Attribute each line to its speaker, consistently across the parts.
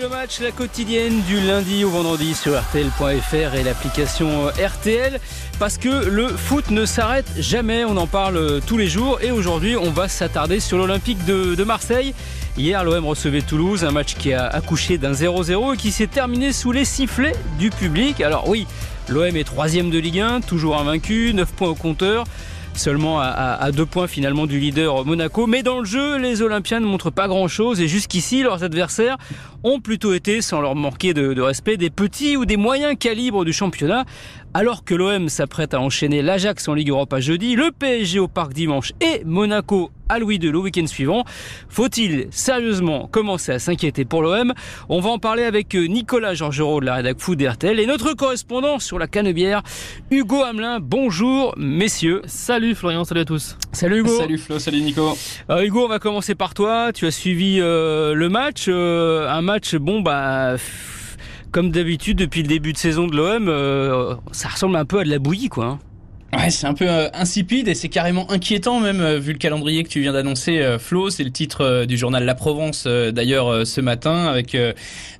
Speaker 1: le match, la quotidienne du lundi au vendredi sur RTL.fr et l'application RTL. Parce que le foot ne s'arrête jamais, on en parle tous les jours. Et aujourd'hui, on va s'attarder sur l'Olympique de, Marseille. Hier, l'OM recevait Toulouse, un match qui a accouché d'un 0-0 et qui s'est terminé sous les sifflets du public. Alors oui, l'OM est troisième de Ligue 1, toujours invaincu, 9 points au compteur seulement à, deux points finalement du leader Monaco. Mais dans le jeu, les Olympiens ne montrent pas grand-chose et jusqu'ici, leurs adversaires ont plutôt été, sans leur manquer de, de respect, des petits ou des moyens calibres du championnat. Alors que l'OM s'apprête à enchaîner l'Ajax en Ligue Europa jeudi, le PSG au Parc dimanche et Monaco à Louis II le week-end suivant, faut-il sérieusement commencer à s'inquiéter pour l'OM On va en parler avec Nicolas Georgerot de la rédac Food RTL et notre correspondant sur la Canebière, Hugo Hamelin. Bonjour messieurs.
Speaker 2: Salut Florian, salut à tous.
Speaker 1: Salut Hugo.
Speaker 3: Salut Flo, salut Nico.
Speaker 1: Alors Hugo, on va commencer par toi. Tu as suivi euh, le match, euh, un match bon bah comme d'habitude depuis le début de saison de l'OM, euh, ça ressemble un peu à de la bouillie quoi.
Speaker 3: Ouais, c'est un peu euh, insipide et c'est carrément inquiétant même euh, vu le calendrier que tu viens d'annoncer, euh, Flo. C'est le titre du journal La Provence d'ailleurs ce matin avec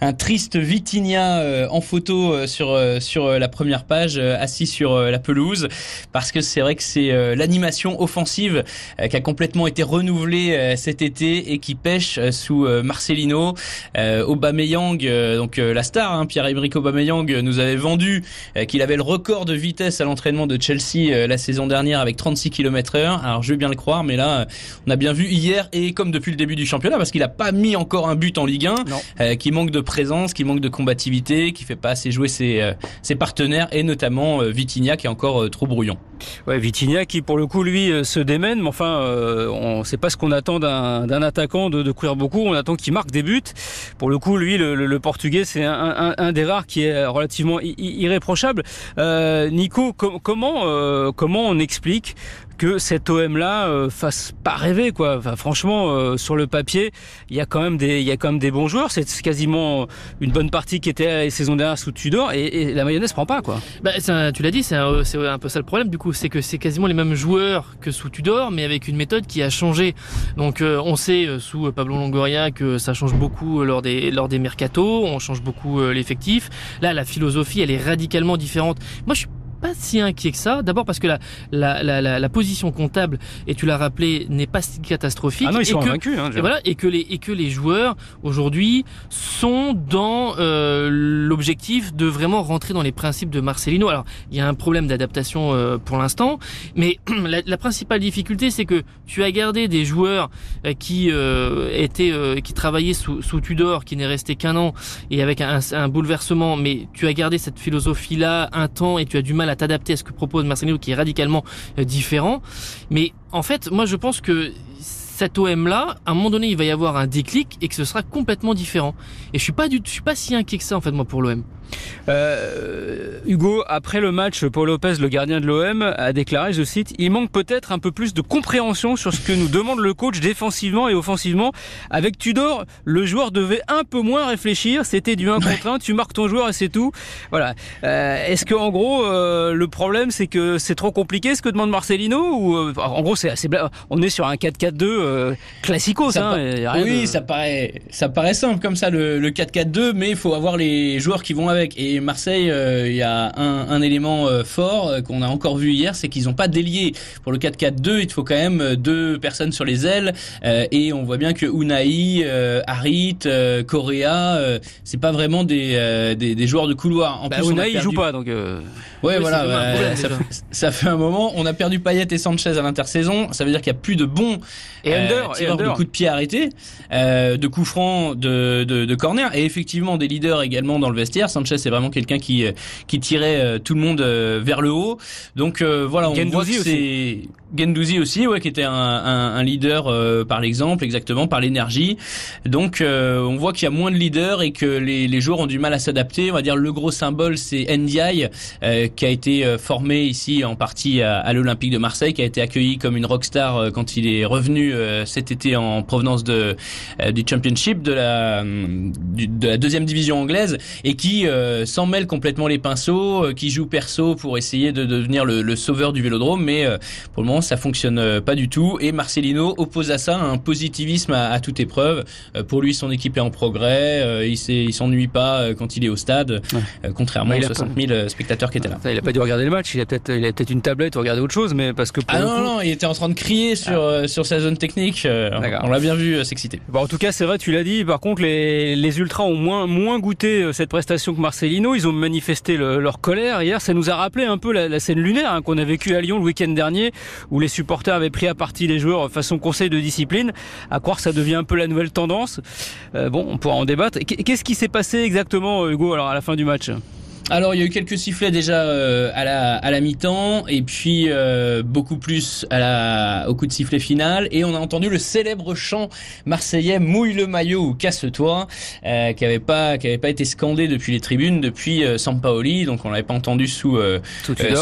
Speaker 3: un triste Vitinha en photo sur sur la première page, assis sur la pelouse, parce que c'est vrai que c'est l'animation offensive qui a complètement été renouvelée cet été et qui pêche sous Marcelino, Aubameyang, donc la star, hein, Pierre-Emerick Aubameyang, nous avait vendu qu'il avait le record de vitesse à l'entraînement de Chelsea euh, la saison dernière avec 36 km heure. Alors je veux bien le croire, mais là, on a bien vu hier et comme depuis le début du championnat, parce qu'il a pas mis encore un but en Ligue 1, euh, qui manque de présence, qui manque de combativité, qui fait pas assez jouer ses, euh, ses partenaires et notamment Vitinha qui est encore trop brouillon.
Speaker 1: Ouais, Vitinha qui pour le coup lui se démène, mais enfin on sait pas ce qu'on attend d'un attaquant de, de, courir beaucoup, on attend qu'il marque des buts. Pour le coup, lui, le, Portugais, c'est un, un, des rares qui est relativement irréprochable. Nico, comment euh, comment on explique que cet OM là euh, fasse pas rêver quoi. Enfin, franchement, euh, sur le papier, il y a quand même des, il y a quand même des bons joueurs. C'est quasiment une bonne partie qui était saison dernière sous Tudor et, et la mayonnaise prend pas quoi.
Speaker 2: Bah, tu l'as dit, c'est un, un, peu ça le problème du coup, c'est que c'est quasiment les mêmes joueurs que sous Tudor, mais avec une méthode qui a changé. Donc on sait sous Pablo Longoria que ça change beaucoup lors des lors des mercatos, on change beaucoup l'effectif. Là, la philosophie, elle est radicalement différente. Moi, je suis pas si inquiet que ça. D'abord parce que la, la, la, la, position comptable, et tu l'as rappelé, n'est pas si catastrophique.
Speaker 1: Ah non, ils sont
Speaker 2: et que,
Speaker 1: hein,
Speaker 2: et voilà, et que les et que les joueurs aujourd'hui sont dans euh, l'objectif de vraiment rentrer dans les principes de Marcelino. Alors il y a un problème d'adaptation euh, pour l'instant, mais la, la, principale difficulté c'est que tu as gardé des joueurs euh, qui euh, étaient euh, qui travaillaient sous, sous Tudor, qui n'est resté qu'un an et avec un, un bouleversement, mais tu as gardé cette philosophie là un temps et tu as du mal à t'adapter à ce que propose Marcelino qui est radicalement euh, différent. Mais en fait, moi je pense que cet OM là, à un moment donné, il va y avoir un déclic et que ce sera complètement différent. Et je suis pas du, je suis pas si inquiet que ça en fait moi pour l'OM.
Speaker 1: Euh, Hugo, après le match, Paul Lopez, le gardien de l'OM, a déclaré, je cite, il manque peut-être un peu plus de compréhension sur ce que nous demande le coach défensivement et offensivement. Avec Tudor, le joueur devait un peu moins réfléchir. C'était du 1 contre 1, tu marques ton joueur et c'est tout. Voilà. Euh, Est-ce que en gros, euh, le problème c'est que c'est trop compliqué ce que demande Marcelino ou en gros c'est assez on est sur un 4-4-2 euh, classico ça,
Speaker 3: hein, Oui, ça paraît ça paraît simple comme ça le, le 4-4-2 mais il faut avoir les joueurs qui vont avec et Marseille, euh, il y a un, un élément euh, fort euh, qu'on a encore vu hier, c'est qu'ils n'ont pas délié. Pour le 4-4-2, il faut quand même deux personnes sur les ailes. et on voit bien que Unai, Harit, Correa, c'est pas vraiment des, des, des, joueurs de couloir.
Speaker 1: En bah, plus, Unai, il joue pas, donc.
Speaker 3: Ouais, voilà. ça, ça, fait un moment. On a perdu Payet et Sanchez à l'intersaison. Ça veut dire qu'il y a plus de bons
Speaker 1: et under, et
Speaker 3: de coups de pied arrêtés, de coups francs, de, de, de corner, et effectivement des leaders également dans le vestiaire. Sanchez c'est vraiment quelqu'un qui qui tirait euh, tout le monde euh, vers le haut. Donc euh, voilà, on voit que c'est Gendouzi aussi, ouais, qui était un, un, un leader par l'exemple, exactement, par l'énergie. Donc on voit qu'il y a moins de leaders et que les, les joueurs ont du mal à s'adapter. On va dire le gros symbole, c'est Ndiaye, qui a été formé ici en partie à, à l'Olympique de Marseille, qui a été accueilli comme une rockstar quand il est revenu cet été en provenance de du Championship de la de la deuxième division anglaise et qui euh, s'en mêle complètement les pinceaux, euh, qui joue perso pour essayer de devenir le, sauveur du Vélodrome, mais euh, pour le moment ça fonctionne pas du tout. Et Marcelino oppose à ça un positivisme à, toute épreuve. pour lui, son équipe est en progrès. il s'ennuie pas quand il est au stade, contrairement aux 60 000 spectateurs qui étaient là.
Speaker 1: Il a pas dû regarder le match. Il a peut-être, il a peut-être une tablette ou regarder autre chose, mais parce que
Speaker 3: ah non, non, il était en train de crier sur ah. sur sa zone technique. on l'a bien vu s'exciter.
Speaker 1: Bon, en tout cas, c'est vrai, tu l'as dit. Par contre, les, les ultras ont moins moins goûté cette prestation que Marcelino. Ils ont manifesté leur colère hier. Ça nous a rappelé un peu la, scène lunaire hein, qu'on a vécue à Lyon le week-end dernier, où les supporters avaient pris à partie les joueurs façon conseil de discipline. À croire ça devient un peu la nouvelle tendance. Euh, bon, on pourra en débattre. Qu'est-ce qui s'est passé exactement, Hugo, alors à la fin du match?
Speaker 3: Alors il y a eu quelques sifflets déjà euh, à la à la mi-temps et puis euh, beaucoup plus à la au coup de sifflet final. Et on a entendu le célèbre chant marseillais mouille le maillot ou casse-toi euh, qui avait pas qui avait pas été scandé depuis les tribunes depuis Sampaoli. Donc on l'avait pas entendu sous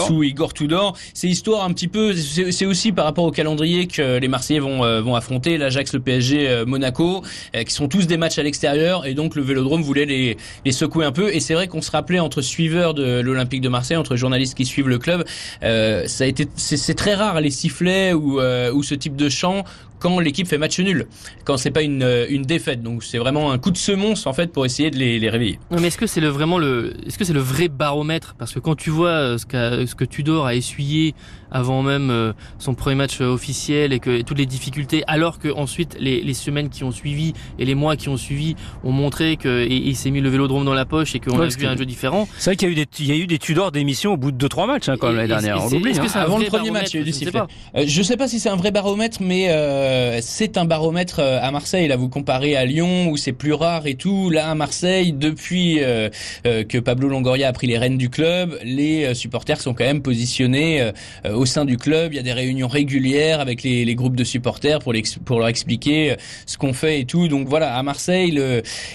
Speaker 3: sous Igor Tudor. C'est histoire un petit peu c'est aussi par rapport au calendrier que les Marseillais vont vont affronter l'Ajax, le PSG, Monaco qui sont tous des matchs à l'extérieur. Et donc le Vélodrome voulait les les secouer un peu. Et c'est vrai qu'on se rappelait entre suiveurs de l'Olympique de Marseille, entre journalistes qui suivent le club, euh, ça a été, c'est très rare les sifflets ou, euh, ou ce type de chant quand l'équipe fait match nul, quand c'est pas une, euh, une défaite. Donc c'est vraiment un coup de semonce en fait pour essayer de les, les réveiller.
Speaker 2: mais est-ce que c'est le vraiment le, est-ce que c'est le vrai baromètre? Parce que quand tu vois euh, ce, qu ce que Tudor a essuyé avant même euh, son premier match officiel et que toutes les difficultés, alors que ensuite les, les semaines qui ont suivi et les mois qui ont suivi ont montré que il s'est mis le vélodrome dans la poche et qu'on a vu un jeu différent.
Speaker 1: C'est vrai qu'il y a eu des, il y a eu des Tudor d'émission au bout de 2-3 matchs hein, quand l'année dernière. On
Speaker 3: oublie. Hein. Avant le premier match, il y a eu du sifflet. Je sais pas si c'est un vrai baromètre, mais euh, c'est un baromètre euh, à Marseille. Là, vous comparez à Lyon où c'est plus rare et tout. Là, à Marseille, depuis euh, que Pablo Longoria a pris les rênes du club, les supporters sont quand même positionnés au sein du club. Il y a des réunions régulières avec les, groupes de supporters pour, pour leur expliquer ce qu'on fait et tout. Donc voilà, à Marseille,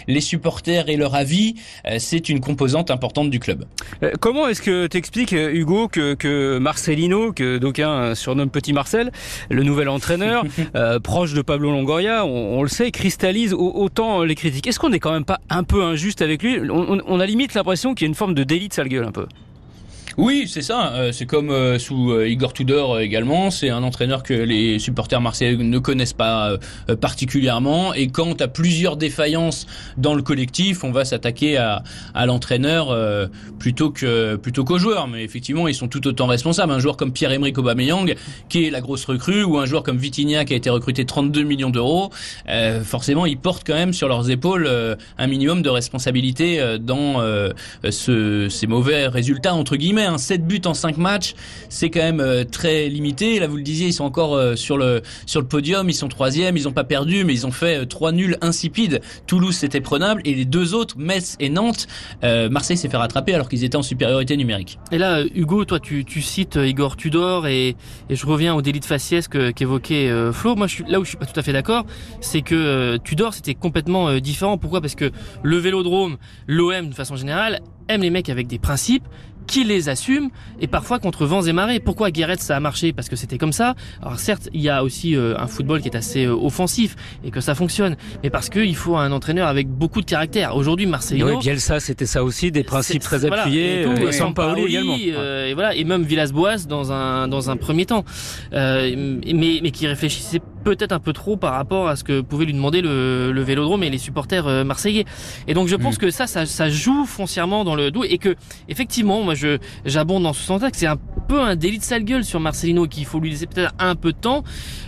Speaker 3: les supporters et leur avis, c'est une composante importante du club.
Speaker 1: Comment est-ce que tu expliques, Hugo, que, que Marcelino, que d'aucuns surnomment Petit Marcel, le nouvel entraîneur, proche de Pablo Longoria, on, le sait, cristallise autant les critiques. Est-ce qu'on n'est quand même pas un peu injuste avec lui? On, on, a limite l'impression qu'il y a une forme de délit de sale gueule un peu.
Speaker 3: Oui, c'est ça. Euh, c'est comme euh, sous euh, Igor Tudor également. C'est un entraîneur que les supporters marseillais ne connaissent pas particulièrement. Et quand à plusieurs défaillances dans le collectif, on va s'attaquer à, l'entraîneur plutôt que plutôt qu'aux joueurs. Mais effectivement, ils sont tout autant responsables. Un joueur comme Pierre-Emerick Aubameyang, qui est la grosse recrue, ou un joueur comme Vitinha, qui a été recruté 32 millions d'euros, forcément, ils portent quand même sur leurs épaules un minimum de responsabilité dans ce, ces mauvais résultats entre guillemets un 7 buts en 5 matchs, c'est quand même euh, très limité. Là, vous le disiez, ils sont encore euh, sur le podium, ils sont troisième, ils n'ont pas perdu, mais ils ont fait euh, trois nuls insipides. Toulouse, c'était prenable, et les deux autres, Metz et Nantes, Marseille s'est fait rattraper alors qu'ils étaient en supériorité numérique.
Speaker 2: Et là, Hugo, toi, tu, cites Igor Tudor, et, je reviens au délit de faciès qu'évoquait Flo. Moi, là où je suis pas tout à fait d'accord, c'est que Tudor, c'était complètement différent. Pourquoi? Parce que le Vélodrome, l'OM de façon générale, aime les mecs avec des principes, qui les assume et parfois contre vents et marées. Pourquoi Guéret ça a marché? Parce que c'était comme ça. Alors certes, il y a aussi euh, un football qui est assez euh, offensif et que ça fonctionne, mais parce qu'il faut un entraîneur avec beaucoup de caractère. Aujourd'hui, Marseille. Oui,
Speaker 1: Bielsa, c'était ça aussi, des principes très appuyés. Et,
Speaker 2: tout, sans également. Euh, et voilà, et même Villas-Boas dans un dans un premier temps, mais mais qui réfléchissait peut-être un peu trop par rapport à ce que pouvait lui demander le, le Vélodrome et les supporters marseillais. Et donc je pense mm. que ça, ça, ça joue foncièrement dans le dos et que effectivement, je j'abonde dans ce sens-là c'est un peu un délit de sale gueule sur Marcelino qu'il faut lui laisser peut-être un peu de temps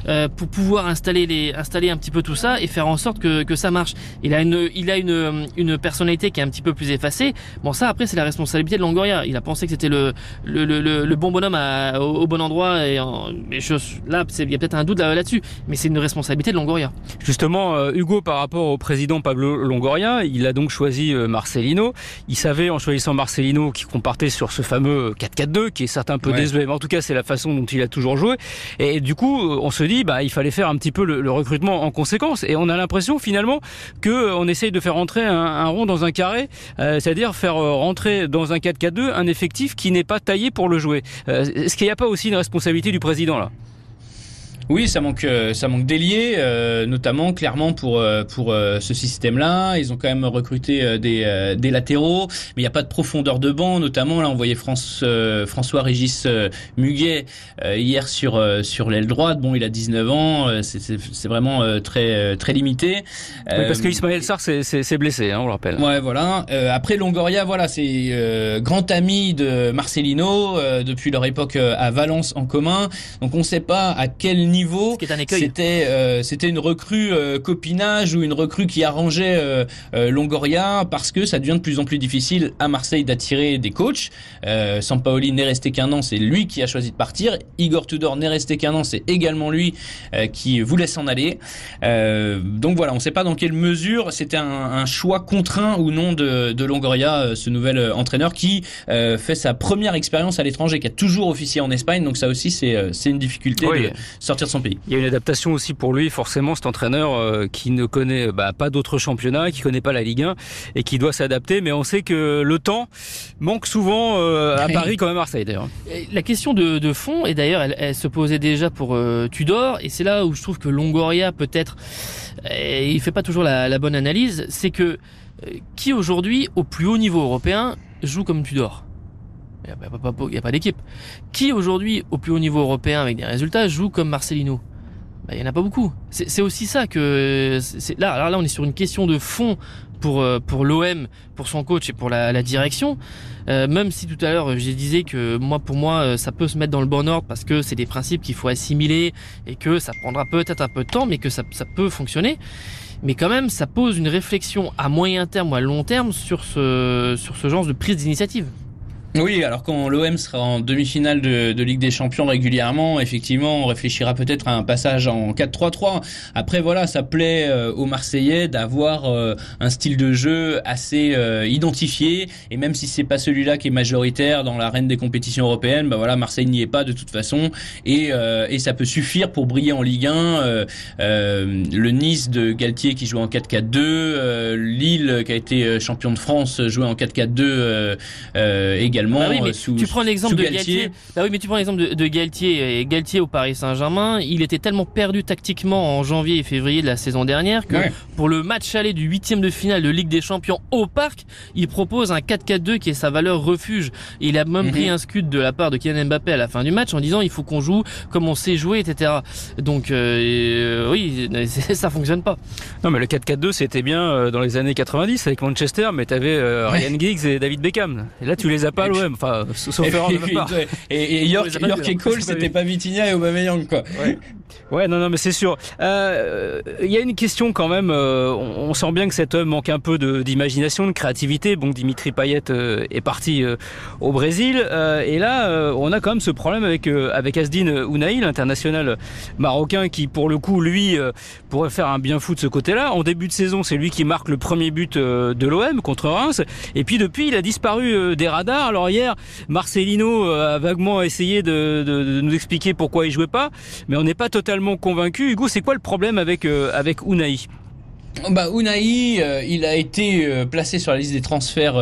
Speaker 2: euh, pour pouvoir installer installer un petit peu tout ça et faire en sorte que, que ça marche. Il a une il a une une personnalité qui est un petit peu plus effacée. Bon ça après c'est la responsabilité de Longoria. Il a pensé que c'était le le, le, bon bonhomme au, bon endroit et, en, là il y a peut-être un doute là-dessus, mais c'est une responsabilité de Longoria.
Speaker 1: Justement euh, Hugo par rapport au président Pablo Longoria, il a donc choisi euh, Marcelino. Il savait en choisissant Marcelino qui compartait sur ce fameux 4-4-2 qui est certes un peu désuet, mais en tout cas c'est la façon dont il a toujours joué. Et du coup, on se dit, bah, il fallait faire un petit peu le, recrutement en conséquence. Et on a l'impression finalement que euh, on essaye de faire rentrer un, rond dans un carré, euh, c'est-à-dire faire euh, rentrer dans un 4-4-2 un effectif qui n'est pas taillé pour le jouer. Est-ce qu'il n'y a pas aussi une responsabilité du président là?
Speaker 3: Oui, ça manque, euh, ça manque d'ailier, euh, notamment clairement pour euh, pour ce système-là. Ils ont quand même recruté des, des latéraux, mais il n'y a pas de profondeur de banc. Notamment là, on voyait France, François Régis Muguet hier sur sur l'aile droite. Bon, il a 19 ans, c'est vraiment très très limité.
Speaker 1: Oui, parce que Ismaël Sarr c'est blessé, hein, on le rappelle.
Speaker 3: Ouais, voilà. après Longoria, voilà, c'est grand ami de Marcelino depuis leur époque à Valence en commun. Donc on ne sait pas à quel niveau niveau. C'était euh, c'était une recrue euh, copinage ou une recrue qui arrangeait euh, euh, Longoria parce que ça devient de plus en plus difficile à Marseille d'attirer des coachs. Euh, Sampaoli n'est resté qu'un an, c'est lui qui a choisi de partir. Igor Tudor n'est resté qu'un an, c'est également lui qui voulait s'en aller. donc voilà, on ne sait pas dans quelle mesure c'était un, un, choix contraint ou non de, de Longoria, ce nouvel entraîneur qui fait sa première expérience à l'étranger, qui a toujours officié en Espagne. Donc ça aussi, c'est c'est une difficulté de sortir son pays.
Speaker 1: Il y a une adaptation aussi pour lui, forcément, cet entraîneur euh, qui ne connaît bah, pas d'autres championnats, qui connaît pas la Ligue 1 et qui doit s'adapter. Mais on sait que le temps manque souvent euh, à Paris comme à Marseille d'ailleurs.
Speaker 2: La question de, fond, et d'ailleurs elle, se posait déjà pour euh, Tudor, et c'est là où je trouve que Longoria peut-être, il fait pas toujours la, la bonne analyse, c'est que qui aujourd'hui au plus haut niveau européen joue comme Tudor? Il n'y a pas, d'équipe. Qui aujourd'hui, au plus haut niveau européen avec des résultats, joue comme Marcelino? Bah, Il n'y en a pas beaucoup. C'est aussi ça que... Là, là, on est sur une question de fond pour, euh, pour l'OM, pour son coach et pour la, direction. Euh, même si tout à l'heure, je disais que moi, pour moi, euh, ça peut se mettre dans le bon ordre parce que c'est des principes qu'il faut assimiler et que ça prendra peut-être un peu de temps, mais que ça, ça peut fonctionner mais quand même ça pose une réflexion à moyen terme ou à long terme sur ce, sur ce genre de prise d'initiative.
Speaker 3: Oui, alors quand l'OM sera en demi-finale de, Ligue des Champions régulièrement, effectivement, on réfléchira peut-être à un passage en 4-3-3. Après, voilà, ça plaît euh, aux Marseillais d'avoir euh, un style de jeu assez euh, identifié. Et même si c'est pas celui-là qui est majoritaire dans l'arène des compétitions européennes, bah voilà, Marseille n'y est pas de toute façon. Et, et ça peut suffire pour briller en Ligue 1. le Nice de Galtier qui joue en 4-4-2, Lille qui a été champion de France jouait en 4-4-2 également bah oui,
Speaker 2: mais
Speaker 3: euh,
Speaker 2: tu prends l'exemple de Galtier. Bah oui, mais tu prends l'exemple de, de, Galtier et Galtier au Paris Saint-Germain. Il était tellement perdu tactiquement en janvier et février de la saison dernière que pour le match aller du huitième de finale de Ligue des Champions au Parc, il propose un 4-4-2 qui est sa valeur refuge. il a même pris mhm. un scud de la part de Kylian Mbappé à la fin du match en disant il faut qu'on joue comme on sait jouer, etc. Donc euh, oui, ça fonctionne pas.
Speaker 1: Non, mais le 4-4-2 c'était bien euh, dans les années 90 avec Manchester, mais t'avais euh, Ryan Giggs et David Beckham. Et là, tu les as pas Enfin, sauf erreur de part.
Speaker 3: Et, et York, York et Cole, c'était pas Vitinha et Aubameyang, quoi.
Speaker 1: Ouais. Ouais, non, non, mais c'est sûr. Euh, il y a une question quand même. Euh, on, sent bien que cet homme manque un peu d'imagination, de, créativité. Bon, Dimitri Payet euh, est parti au Brésil, et là, on a quand même ce problème avec avec Asdin Ounaï, l'international marocain, qui pour le coup, lui, pourrait faire un bien fou de ce côté-là. En début de saison, c'est lui qui marque le premier but de l'OM contre Reims, et puis depuis, il a disparu des radars. Alors hier, Marcelino a vaguement essayé de, nous expliquer pourquoi il jouait pas, mais on n'est pas totalement convaincu. Hugo, c'est quoi le problème avec, euh, avec Unai?
Speaker 3: Bah, euh, il a été euh, placé sur la liste des transferts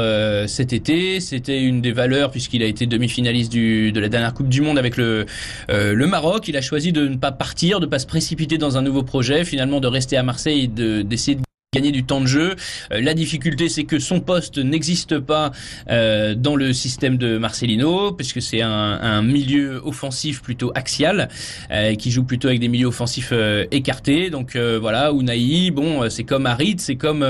Speaker 3: cet été. C'était une des valeurs puisqu'il a été demi-finaliste de la dernière Coupe du Monde avec le, le Maroc. Il a choisi de ne pas partir, de ne pas se précipiter dans un nouveau projet, finalement de rester à Marseille et d'essayer de gagner du temps de jeu. Euh, la difficulté, c'est que son poste n'existe pas euh, dans le système de Marcelino, puisque c'est un, un, milieu offensif plutôt axial, euh, qui joue plutôt avec des milieux offensifs euh, écartés. Donc euh, voilà, Unai, bon, c'est comme Harit, c'est comme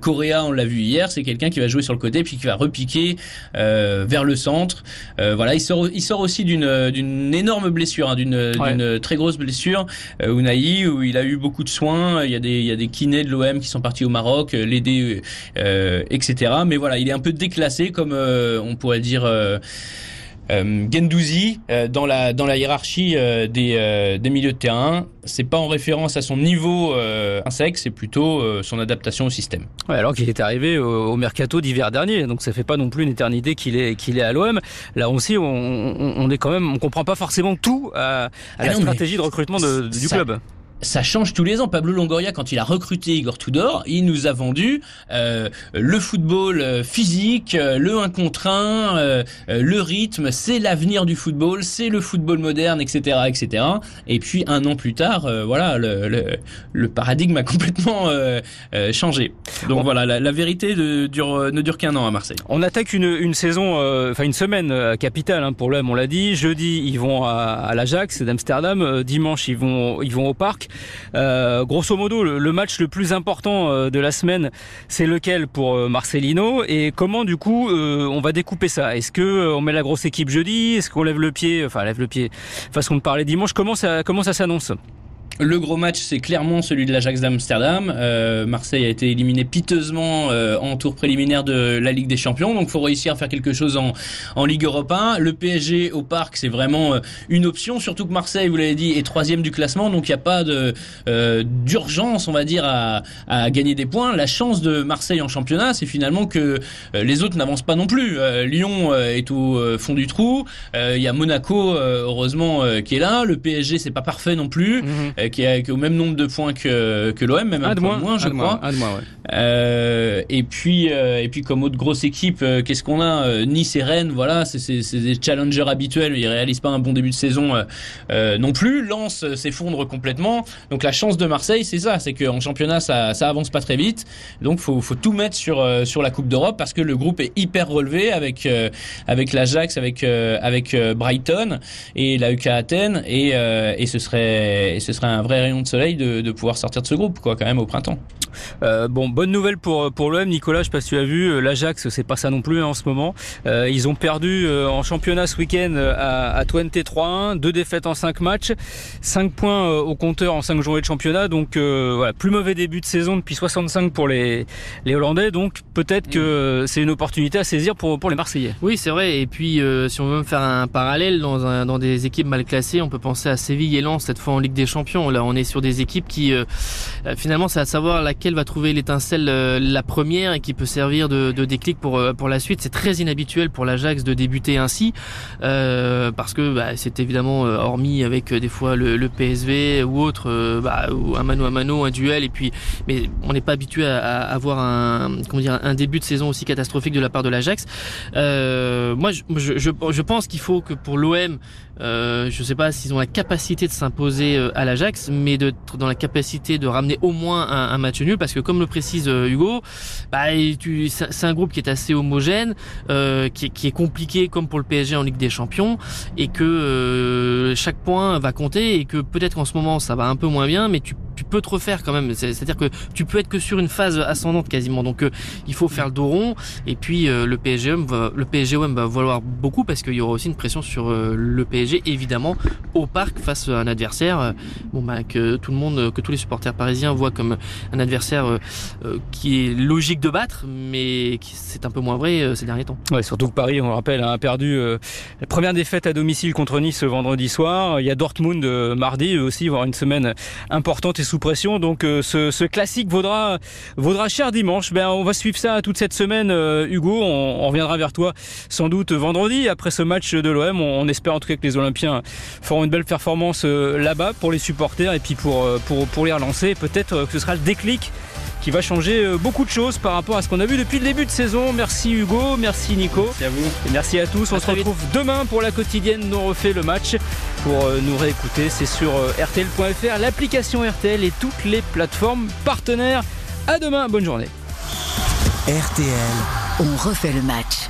Speaker 3: Correa, on l'a vu hier, c'est quelqu'un qui va jouer sur le côté puis qui va repiquer vers le centre. voilà, il sort, il sort aussi d'une d'une énorme blessure, hein, d'une d'une très grosse blessure, Unai, où il a eu beaucoup de soins. Il y a des il y a des kinés de l'OM qui sont partis au Maroc, euh, l'aider, euh, etc. Mais voilà, il est un peu déclassé, comme euh, on pourrait dire. Euh, Gendouzi dans la dans la hiérarchie des, des milieux de terrain, c'est pas en référence à son niveau insecte, c'est plutôt son adaptation au système.
Speaker 1: Ouais, alors qu'il est arrivé au, mercato d'hiver dernier, donc ça fait pas non plus une éternité qu'il est qu'il est à l'OM. Là aussi, on, on, est quand même, on comprend pas forcément tout à, à ah la stratégie de recrutement de, du club
Speaker 3: ça change tous les ans. Pablo Longoria, quand il a recruté Igor Tudor, il nous a vendu euh, le football euh, physique, euh, le 1 contre 1, le rythme, c'est l'avenir du football, c'est le football moderne, etc., etc. Et puis un an plus tard, voilà, le, le, le, paradigme a complètement changé. Donc voilà, la, la vérité de, dure, ne dure qu'un an à Marseille.
Speaker 1: On attaque une, une saison, enfin une semaine capitale hein, pour l'homme, on l'a dit. Jeudi, ils vont à, à l'Ajax d'Amsterdam. Dimanche, ils vont, ils vont au parc. Euh, grosso modo, le, match le plus important euh, de la semaine, c'est lequel pour euh, Marcelino Et comment du coup on va découper ça? Est-ce que on met la grosse équipe jeudi? Est-ce qu'on lève le pied Enfin, lève le pied. Façon de parler dimanche? Comment ça, comment ça s'annonce?
Speaker 3: Le gros match, c'est clairement celui de l'Ajax d'Amsterdam. Euh, Marseille a été éliminé piteusement euh, en tour préliminaire de la Ligue des Champions, donc faut réussir à faire quelque chose en, en Ligue Europa. Le PSG au Parc, c'est vraiment euh, une option, surtout que Marseille, vous l'avez dit, est troisième du classement, donc il n'y a pas de d'urgence, on va dire, à, à, gagner des points. La chance de Marseille en championnat, c'est finalement que les autres n'avancent pas non plus. Lyon est au fond du trou. Il y a Monaco, heureusement, qui est là. Le PSG, c'est pas parfait non plus. Mhm. Euh, qui, est, au même nombre de points que, que l'OM, même un, peu moins, je crois. euh, et puis euh, et puis comme autre grosse équipe, euh, qu'est-ce qu'on a Nice et Rennes, voilà, c'est des challengers habituels. Ils réalisent pas un bon début de saison non plus. Lens s'effondre complètement. Donc la chance de Marseille, c'est ça, c'est qu'en championnat ça ça avance pas très vite. Donc faut faut tout mettre sur sur la Coupe d'Europe parce que le groupe est hyper relevé avec avec l'Ajax, avec avec Brighton et la UK Athènes et et ce serait et ce serait un vrai rayon de soleil de, de pouvoir sortir de ce groupe, quoi, quand même au printemps.
Speaker 1: Euh, bon, bonne nouvelle pour pour l'OM, Nicolas. Je sais pas si tu as vu, euh, l'Ajax, c'est pas ça non plus hein, en ce moment. Euh, ils ont perdu euh, en championnat ce week-end à, à Twente 3-1, deux défaites en 5 matchs, 5 points au compteur en 5 journées de championnat. Donc voilà, plus mauvais début de saison depuis 65 pour les les Hollandais. Donc peut-être que c'est une opportunité à saisir pour pour les Marseillais.
Speaker 2: Oui, c'est vrai. Et puis si on veut faire un parallèle dans un, dans des équipes mal classées, on peut penser à Séville et Lens cette fois en Ligue des Champions. On est sur des équipes qui finalement, c'est à savoir laquelle va trouver l'étincelle euh, la première et qui peut servir de, de déclic pour euh, pour la suite. C'est très inhabituel pour l'Ajax de débuter ainsi euh, parce que bah, c'est évidemment euh, hormis avec des fois le, PSV ou autre, bah, ou un mano à mano, un duel et puis mais on n'est pas habitué à, avoir un comment dire un début de saison aussi catastrophique de la part de l'Ajax. moi, je, je, pense qu'il faut que pour l'OM euh, je ne sais pas s'ils ont la capacité de s'imposer euh, à l'Ajax, mais d'être dans la capacité de ramener au moins un, match nul, parce que comme le précise euh, Hugo, bah, c'est un groupe qui est assez homogène, qui, qui, est compliqué comme pour le PSG en Ligue des Champions, et que chaque point va compter, et que peut-être qu'en ce moment ça va un peu moins bien, mais tu tu peux te refaire quand même. C'est-à-dire que tu peux être que sur une phase ascendante quasiment. Donc euh, il faut faire le dos rond. Et puis euh, le PSGOM va, le PSGOM va valoir beaucoup parce qu'il y aura aussi une pression sur euh, le PSG évidemment au parc face à un adversaire. bon bah que tout le monde, que tous les supporters parisiens voient comme un adversaire qui est logique de battre, mais c'est un peu moins vrai ces derniers temps.
Speaker 1: Ouais, surtout que Paris, on le rappelle, a perdu la première défaite à domicile contre Nice vendredi soir. Il y a Dortmund mardi aussi, avoir une semaine importante sous Donc euh, ce, classique vaudra, vaudra cher dimanche. Ben, on va suivre ça toute cette semaine, euh, Hugo. On, reviendra vers toi sans doute vendredi après ce match de l'OM. On, on, espère en tout cas que les Olympiens feront une belle performance euh, là-bas pour les supporters et puis pour, pour, pour les relancer. Peut-être que ce sera le déclic qui va changer beaucoup de choses par rapport à ce qu'on a vu depuis le début de saison. Merci Hugo, merci Nico.
Speaker 3: Merci à vous.
Speaker 1: Et merci à tous. On se retrouve demain pour la quotidienne. Nous refait le match pour euh, nous réécouter. C'est sur euh, RTL.fr, l'application RTL et toutes les plateformes partenaires. À demain, bonne journée.
Speaker 4: RTL, on refait le match.